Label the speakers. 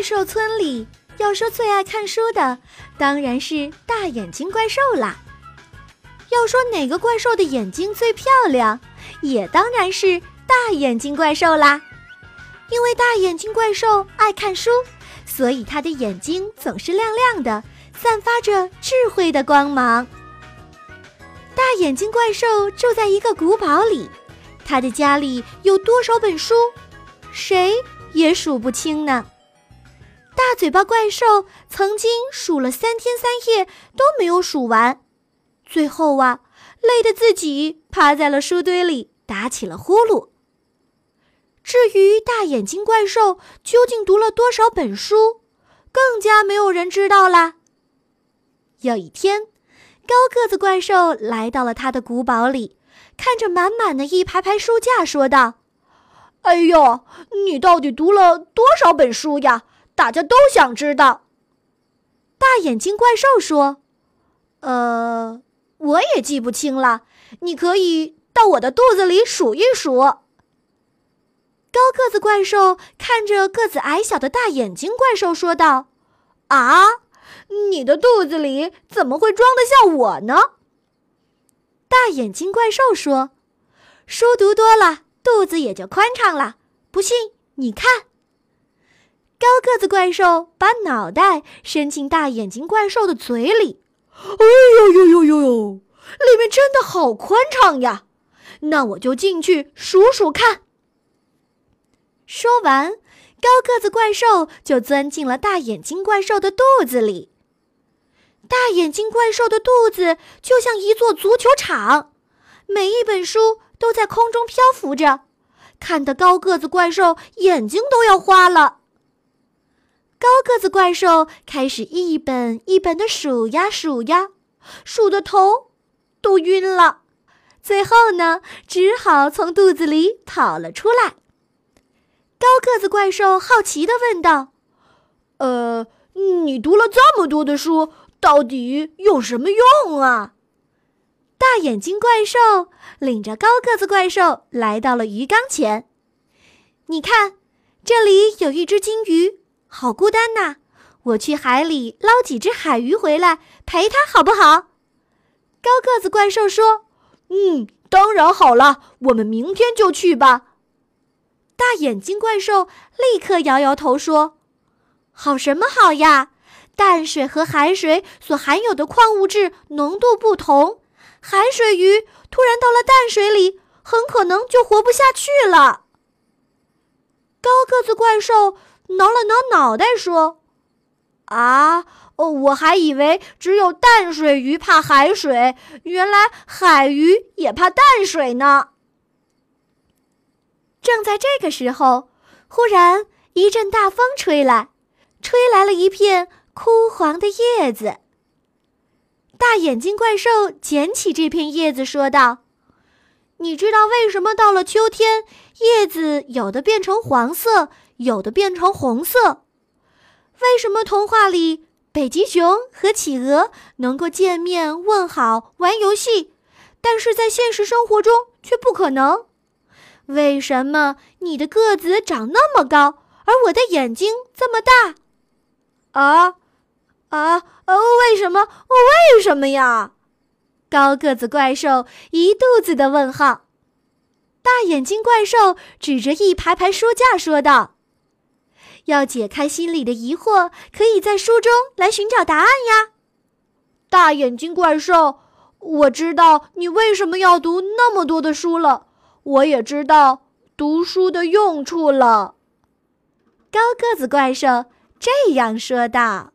Speaker 1: 怪兽村里，要说最爱看书的，当然是大眼睛怪兽啦。要说哪个怪兽的眼睛最漂亮，也当然是大眼睛怪兽啦。因为大眼睛怪兽爱看书，所以他的眼睛总是亮亮的，散发着智慧的光芒。大眼睛怪兽住在一个古堡里，他的家里有多少本书，谁也数不清呢。大嘴巴怪兽曾经数了三天三夜都没有数完，最后啊，累得自己趴在了书堆里打起了呼噜。至于大眼睛怪兽究竟读了多少本书，更加没有人知道啦。有一天，高个子怪兽来到了他的古堡里，看着满满的一排排书架，说道：“
Speaker 2: 哎呦，你到底读了多少本书呀？大家都想知道。”
Speaker 1: 大眼睛怪兽说：“
Speaker 2: 呃，我也记不清了，你可以到我的肚子里数一数。”
Speaker 1: 高个子怪兽看着个子矮小的大眼睛怪兽说道：“
Speaker 2: 啊，你的肚子里怎么会装得下我呢？”
Speaker 1: 大眼睛怪兽说：“书读多了，肚子也就宽敞了。不信你看。”高个子怪兽把脑袋伸进大眼睛怪兽的嘴里，“
Speaker 2: 哎呦呦呦呦呦，里面真的好宽敞呀！那我就进去数数看。”
Speaker 1: 说完，高个子怪兽就钻进了大眼睛怪兽的肚子里。大眼睛怪兽的肚子就像一座足球场，每一本书都在空中漂浮着，看得高个子怪兽眼睛都要花了。高个子怪兽开始一本一本的数呀数呀，数的头都晕了，最后呢，只好从肚子里跑了出来。高个子怪兽好奇地问道：“
Speaker 2: 呃，你读了这么多的书，到底有什么用啊？”
Speaker 1: 大眼睛怪兽领着高个子怪兽来到了鱼缸前。你看，这里有一只金鱼，好孤单呐！我去海里捞几只海鱼回来陪它，好不好？高个子怪兽说：“
Speaker 2: 嗯，当然好了，我们明天就去吧。”
Speaker 1: 大眼睛怪兽立刻摇摇头说：“好什么好呀？淡水和海水所含有的矿物质浓度不同，海水鱼突然到了淡水里，很可能就活不下去了。”高个子怪兽挠了挠脑袋说：“
Speaker 2: 啊，哦我还以为只有淡水鱼怕海水，原来海鱼也怕淡水呢。”
Speaker 1: 正在这个时候，忽然一阵大风吹来，吹来了一片枯黄的叶子。大眼睛怪兽捡起这片叶子，说道：“你知道为什么到了秋天，叶子有的变成黄色，有的变成红色？为什么童话里北极熊和企鹅能够见面问好、玩游戏，但是在现实生活中却不可能？”为什么你的个子长那么高，而我的眼睛这么大？
Speaker 2: 啊，啊，呃，为什么？为什么呀？
Speaker 1: 高个子怪兽一肚子的问号。大眼睛怪兽指着一排排书架说道：“要解开心里的疑惑，可以在书中来寻找答案呀。”
Speaker 2: 大眼睛怪兽，我知道你为什么要读那么多的书了。我也知道读书的用处了。
Speaker 1: 高个子怪兽这样说道。